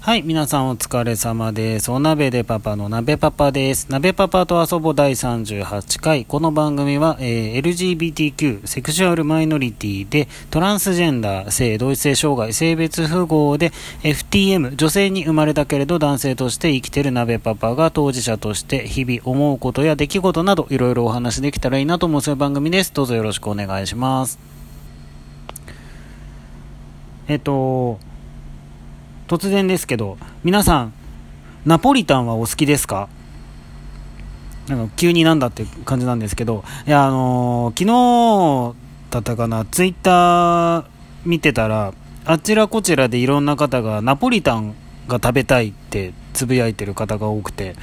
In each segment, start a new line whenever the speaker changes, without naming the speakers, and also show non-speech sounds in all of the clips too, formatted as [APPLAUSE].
はい、皆さんお疲れ様です。お鍋でパパの鍋パパです。鍋パパと遊ぼ第38回。この番組は、えー LGBTQ、セクシュアルマイノリティで、トランスジェンダー、性同一性障害、性別符号で、FTM、女性に生まれたけれど男性として生きてる鍋パパが当事者として日々思うことや出来事などいろいろお話できたらいいなと思うそういう番組です。どうぞよろしくお願いします。えっと、突然ですけど皆さんナポリタンはお好きですか？なんか急になんだって感じなんですけどいやあのー昨日だったかなツイッター見てたらあちらこちらでいろんな方がナポリタンが食べたいってつぶやいてる方が多くて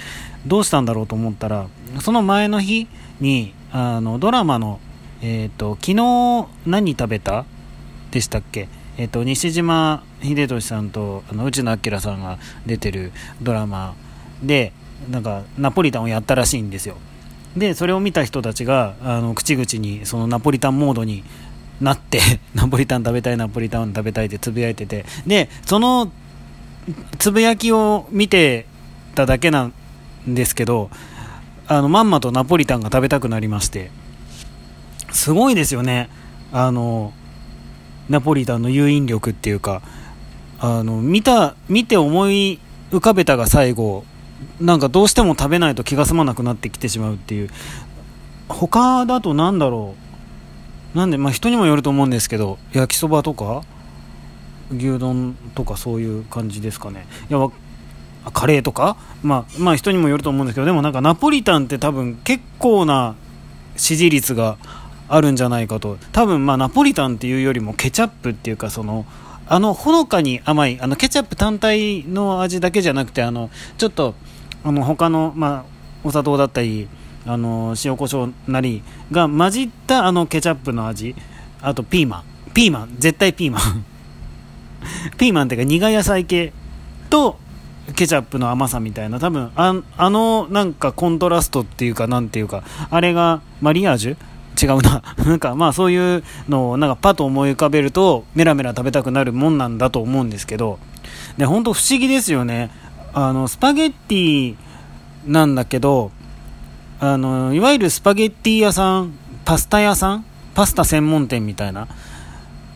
どうしたんだろうと思ったらその前の日にあのドラマのえっ、と昨日何食べた？でしたっけ？えっと、西島秀俊さんとあの内野明さんが出てるドラマでなんかナポリタンをやったらしいんですよ。でそれを見た人たちがあの口々にそのナポリタンモードになって [LAUGHS] ナポリタン食べたいナポリタン食べたいってつぶやいてて。でそのつぶやきを見てただけなんですけどあのまんまとナポリタンが食べたくなりまして。すごいですよね。あのナポリタンの誘引力っていうか。あの見た見て思い浮かべたが最後なんかどうしても食べないと気が済まなくなってきてしまうっていう。他だとなんだろう。なんでまあ人にもよると思うんですけど焼きそばとか牛丼とかそういう感じですかね。いやカレーとか、まあ、まあ人にもよると思うんですけどでもなんかナポリタンって多分結構な支持率があるんじゃないかと。多分まあナポリタンっていうよりもケチャップっていうかそのあのほのかに甘いあのケチャップ単体の味だけじゃなくてあのちょっとあの他のまあお砂糖だったりあの塩コショウなりが混じったあのケチャップの味あとピーマン。ピーマン。絶対ピーマン。[LAUGHS] ピーマンっていうか苦野菜系とケチャップの甘さみたいな。多分ああのなんかコントラストっていうかなんていうかあれがマリアージュ違うな。[LAUGHS] なんかまあそういうのをなんかパッと思い浮かべるとメラメラ食べたくなるもんなんだと思うんですけど。で本当不思議ですよね。あのスパゲッティなんだけどあのいわゆるスパゲッティ屋さんパスタ屋さん？パスタ専門店みたいな。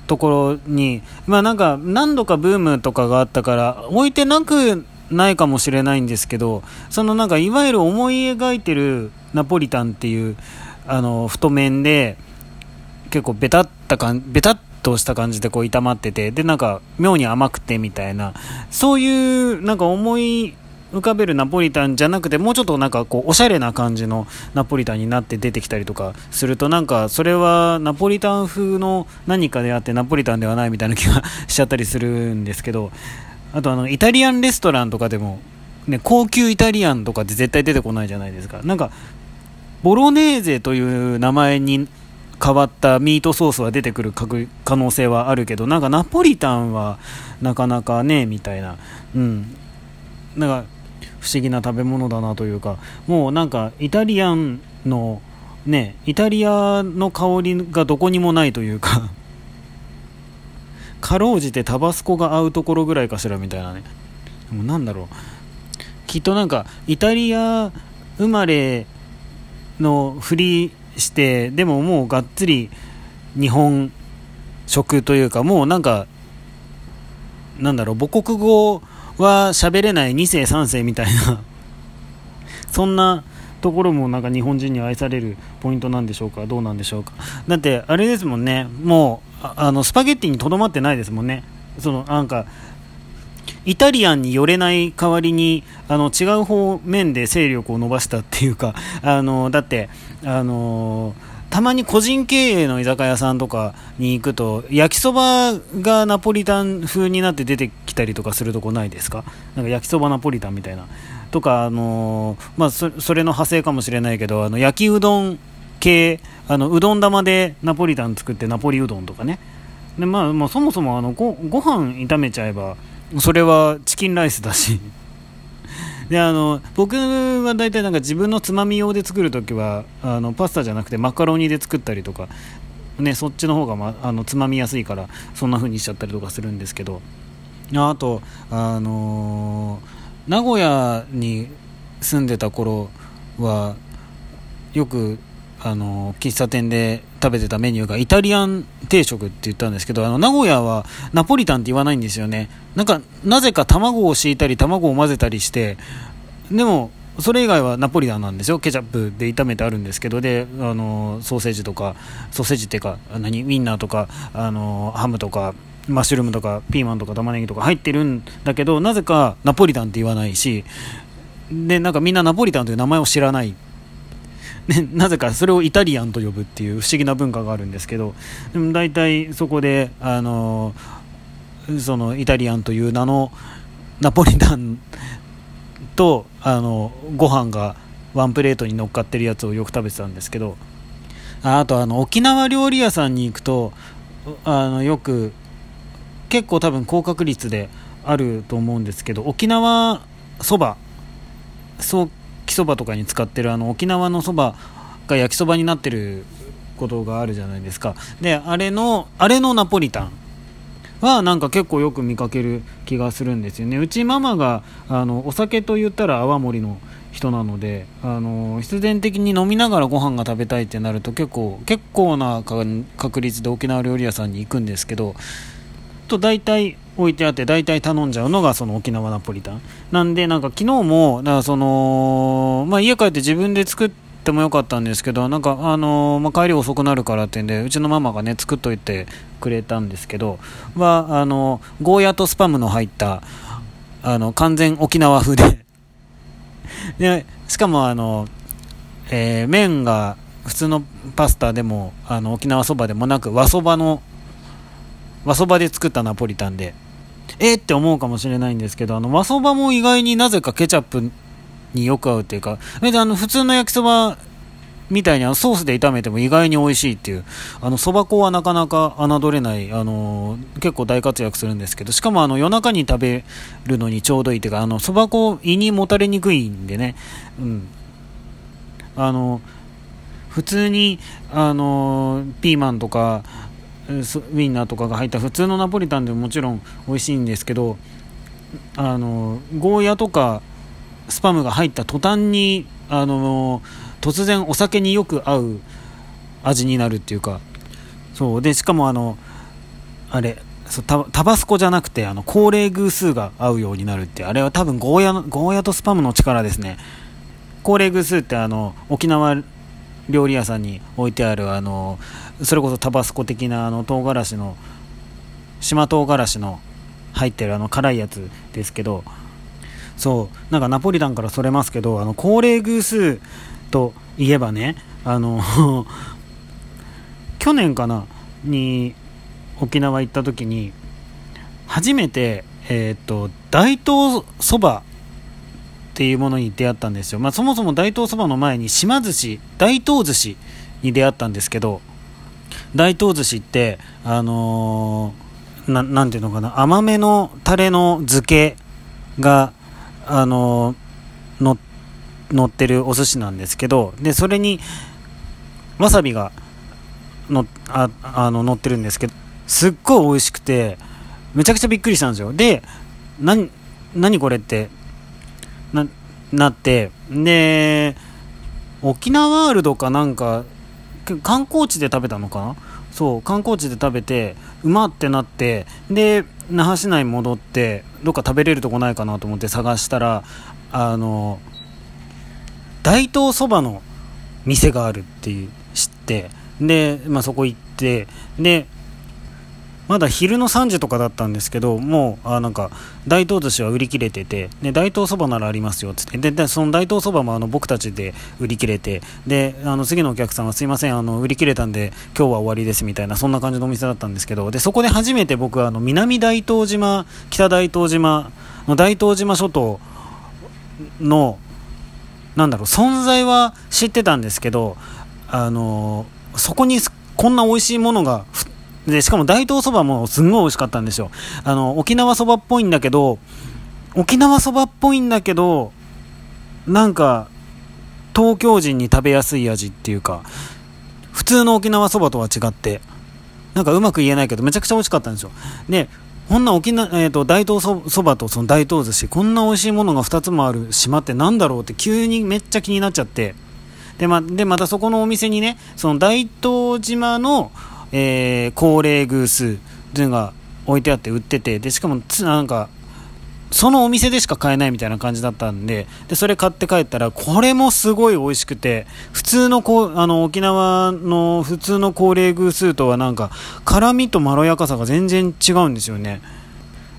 ところにまあなんか何度かブームとかがあったから置いてなくないかもしれないんですけどそのなんかいわゆる思い描いてるナポリタンっていうあの太麺で結構ベタったかんベタっとした感じでこう炒まっててでなんか妙に甘くてみたいな。そういうなんか思い浮かべるナポリタンじゃなくてもうちょっとなんかこうおしゃれな感じのナポリタンになって出てきたりとかするとなんかそれはナポリタン風の何かであってナポリタンではないみたいな気がしちゃったりするんですけどあとあのイタリアンレストランとかでも、ね、高級イタリアンとかって絶対出てこないじゃないですか。なんかボロネーゼという名前に変わったミートソースは出てくる可能性はあるけどなんかナポリタンはなかなかねみたいな。うん。なんか不思議な食べ物だなというか。もうなんかイタリアンのねイタリアの香りがどこにもないというか。[LAUGHS] かろうじてタバスコが合うところぐらいかしらみたいなね。もなんだろう。きっとなんかイタリア生まれのふりしてでももうがっつり日本食というかもうなんかなんだろう母国語は喋れない2世3世みたいな [LAUGHS] そんなところもなんか日本人に愛されるポイントなんでしょうかどうなんでしょうか。だってあれですもんね。もうあのスパゲッティにとどまってないですもんね。そのなんかイタリアンに寄れない代わりにあの違う方面で勢力を伸ばしたっていうか [LAUGHS] あのだってあのたまに個人経営の居酒屋さんとかに行くと焼きそばがナポリタン風になって出てきたりとかするとこないですか？なんか焼きそばナポリタンみたいな。とか、あのまあ、それの派生かもしれないけどあの焼きうどん系あのうどん玉でナポリタン作ってナポリうどんとかね。で、まあまあ、そもそもあのごご飯炒めちゃえばそれはチキンライスだし。であの僕は大体なんか自分のつまみ用で作るときはあのパスタじゃなくてマカロニで作ったりとか、ね、そっちの方が、ま、あのつまみやすいからそんな風にしちゃったりとかするんですけど。あと、あのー、名古屋に住んでた頃はよくあの喫茶店で食べてたメニューがイタリアン定食って言ったんですけどあの名古屋はナポリタンって言わないんですよね。なんかなぜか卵を敷いたり卵を混ぜたりしてでもそれ以外はナポリタンなんですよ。ケチャップで炒めてあるんですけどであのソーセージとかソーセージっていうか何ウインナーとかあのハムとかマッシュルームとかピーマンとか玉ねぎとか入ってるんだけどなぜかナポリタンって言わないしでなんかみんなナポリタンという名前を知らない。ね、なぜかそれをイタリアンと呼ぶっていう不思議な文化があるんですけどでも大体そこであのそのイタリアンという名のナポリタンとあのご飯がワンプレートに乗っかってるやつをよく食べてたんですけどあとあの沖縄料理屋さんに行くとあのよく結構多分高確率であると思うんですけど沖縄そばそうきそばとかに使ってるあの沖縄のそばが焼きそばになってることがあるじゃないですか。であれのあれのナポリタンはなんか結構よく見かける気がするんですよね。うちママがあのお酒と言ったら泡盛の人なのであの必然的に飲みながらご飯が食べたいってなると結構結構な確率で沖縄料理屋さんに行くんですけどと大体置いてあって大体頼んじゃうのがその沖縄ナポリタン。なんでなんか昨日もだからその、まあ、家帰って自分で作ってもよかったんですけどなんかあのまあ、帰り遅くなるからってんでうちのママがね作っといてくれたんですけどはあのゴーヤとスパムの入ったあの完全沖縄風で。[LAUGHS] でしかもあの、えー、麺が普通のパスタでもあの沖縄そばでもなく和そばの和そばで作ったナポリタンで。えー、って思うかもしれないんですけど、あの、和そばも意外になぜかケチャップによく合うっていうか、あの、普通の焼きそばみたいにあのソースで炒めても意外に美味しいっていう、あの、そば粉はなかなか侮れない、あの、結構大活躍するんですけど、しかもあの、夜中に食べるのにちょうどいいっていうか、あの、そば粉胃にもたれにくいんでね、うん。あの、普通に、あの、ピーマンとか、ウインナーとかが入った普通のナポリタンでももちろん美味しいんですけどあのゴーヤとかスパムが入った途端にあの突然お酒によく合う味になるっていうか。そう。でしかもあのあれそうタバスコじゃなくてあの高齢偶数が合うようになるってあれは多分ゴーヤゴーヤとスパムの力ですね。高齢偶数ってあの沖縄料理屋さんに置いてあるあのそれこそタバスコ的なあの唐辛子の島唐辛子の入ってるあの辛いやつですけどそうなんかナポリタンからそれますけどあの高齢偶数といえばねあの [LAUGHS] 去年かなに沖縄行った時に初めてえっ、ー、と大東そばっていうものに出会ったんですよ、まあ、そもそも大東そばの前に島寿司大東寿司に出会ったんですけど大東寿司ってあのー、なていうのかな甘めのタレの漬けがあのー、の乗ってるお寿司なんですけどでそれにわさびがのああの乗ってるんですけどすっごい美味しくてめちゃくちゃびっくりしたんですよ。で何何これってななってで沖縄ワールドかなんか観光地で食べたのか？なそう観光地で食べてうまってなってで那覇市内戻ってどっか食べれるとこないかなと思って探したらあの大東そばの店があるって知って。で、まあ、そこ行ってでまだ昼の3時とかだったんですけどもうあなんか大東寿司は売り切れててで大東そばならありますよっつって。ででその大東そばもあの僕たちで売り切れてであの次のお客さんはすいませんあの売り切れたんで今日は終わりですみたいなそんな感じのお店だったんですけどでそこで初めて僕はあの南大東島北大東島の大東島諸島のなんだろう存在は知ってたんですけどあのそこにこんな美味しいものがで、しかも大東そばもすんごい美味しかったんですよ。あの、沖縄そばっぽいんだけど、沖縄そばっぽいんだけど、なんか、東京人に食べやすい味っていうか、普通の沖縄そばとは違って、なんかうまく言えないけど、めちゃくちゃ美味しかったんですよ。で、こんな沖縄、えーと、大東そばとその大東寿司こんな美味しいものが2つもある島ってなんだろうって急にめっちゃ気になっちゃってでまでまたそこのお店にねその大東島の、えー、高齢グースっていうのが置いてあって売っててでしかもなんかそのお店でしか買えないみたいな感じだったんで、で、それ買って帰ったら、これもすごい美味しくて、普通のこう、あの、沖縄の普通の高齢偶数とはなんか、辛みとまろやかさが全然違うんですよね。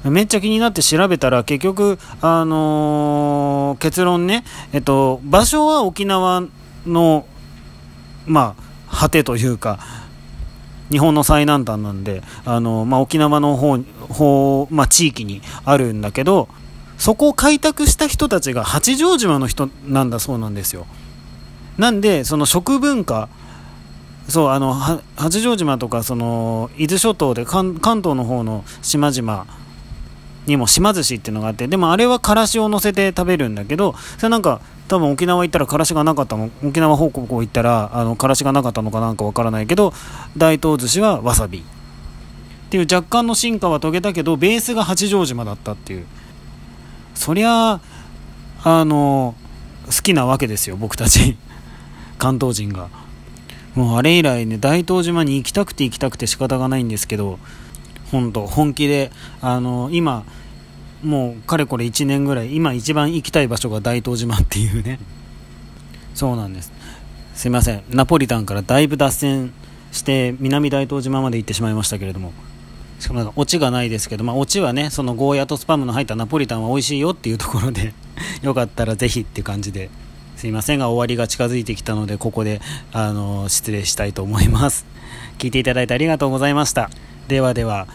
めっちゃ気になって調べたら、結局、あのー、結論ね、えっと、場所は沖縄の、まあ、果てというか、日本の最南端なんで、あのまあ、沖縄の方方、まあ、地域にあるんだけど、そこを開拓した人たちが八丈島の人なんだそうなんですよ。なんで、その食文化、そうあの八丈島とかその伊豆諸島で関東の方の島々にも島寿司っていうのがあってでもあれはからしを乗せて食べるんだけどそれなんか多分沖縄行ったらからしがなかったの沖縄方向行ったらあのからしがなかったのかなんかわからないけど大東寿司はわさび。っていう若干の進化は遂げたけどベースが八丈島だったっていう。そりゃあの好きなわけですよ僕たち。[LAUGHS] 関東人が。もうあれ以来ね大東島に行きたくて行きたくて仕方がないんですけど本当本気であの今もうかれこれ1年ぐらい今一番行きたい場所が大東島っていうね。そうなんです。すいません。ナポリタンからだいぶ脱線して南大東島まで行ってしまいましたけれども。しかもなんかオチがないですけど、まあ、オチはねそのゴーヤとスパムの入ったナポリタンは美味しいよっていうところで [LAUGHS] よかったらぜひっていう感じで。すいませんが終わりが近づいてきたのでここであの失礼したいと思います。聞いていただいてありがとうございました。ではでは。